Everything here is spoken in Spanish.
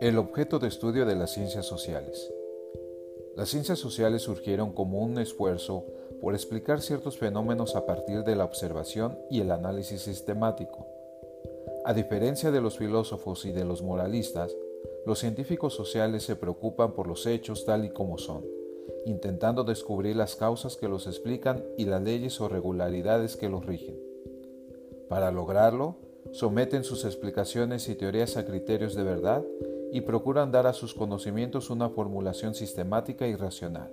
El objeto de estudio de las ciencias sociales. Las ciencias sociales surgieron como un esfuerzo por explicar ciertos fenómenos a partir de la observación y el análisis sistemático. A diferencia de los filósofos y de los moralistas, los científicos sociales se preocupan por los hechos tal y como son, intentando descubrir las causas que los explican y las leyes o regularidades que los rigen. Para lograrlo, someten sus explicaciones y teorías a criterios de verdad y procuran dar a sus conocimientos una formulación sistemática y racional.